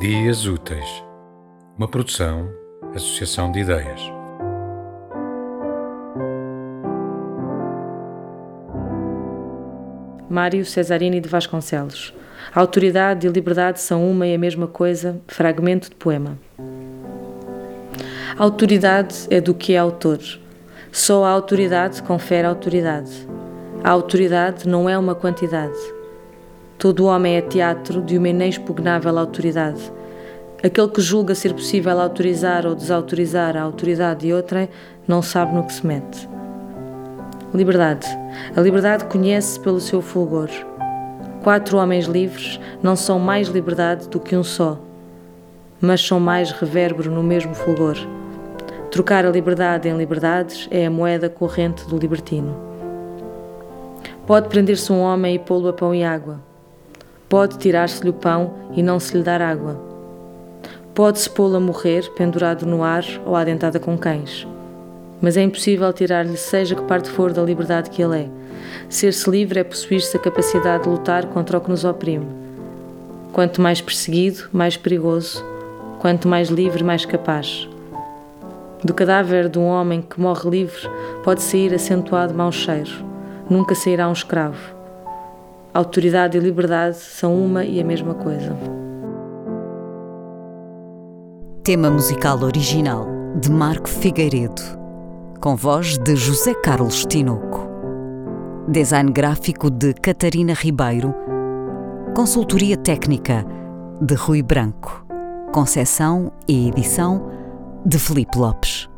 Dias Úteis, uma produção, associação de ideias. Mário Cesarini de Vasconcelos. autoridade e liberdade são uma e a mesma coisa. Fragmento de poema. Autoridade é do que é autor. Só a autoridade confere autoridade. A autoridade não é uma quantidade. Todo homem é teatro de uma inexpugnável autoridade. Aquele que julga ser possível autorizar ou desautorizar a autoridade de outrem não sabe no que se mete. Liberdade. A liberdade conhece pelo seu fulgor. Quatro homens livres não são mais liberdade do que um só, mas são mais revérbero no mesmo fulgor. Trocar a liberdade em liberdades é a moeda corrente do libertino. Pode prender-se um homem e pô-lo a pão e água. Pode tirar-se-lhe o pão e não se lhe dar água. Pode-se pô-lo a morrer, pendurado no ar ou adentada com cães. Mas é impossível tirar-lhe, seja que parte for, da liberdade que ele é. Ser-se livre é possuir-se a capacidade de lutar contra o que nos oprime. Quanto mais perseguido, mais perigoso. Quanto mais livre, mais capaz. Do cadáver de um homem que morre livre pode sair acentuado mau cheiro. Nunca sairá um escravo. Autoridade e liberdade são uma e a mesma coisa. Tema musical original de Marco Figueiredo, com voz de José Carlos Tinoco. Design gráfico de Catarina Ribeiro. Consultoria técnica de Rui Branco. Concessão e edição de Felipe Lopes.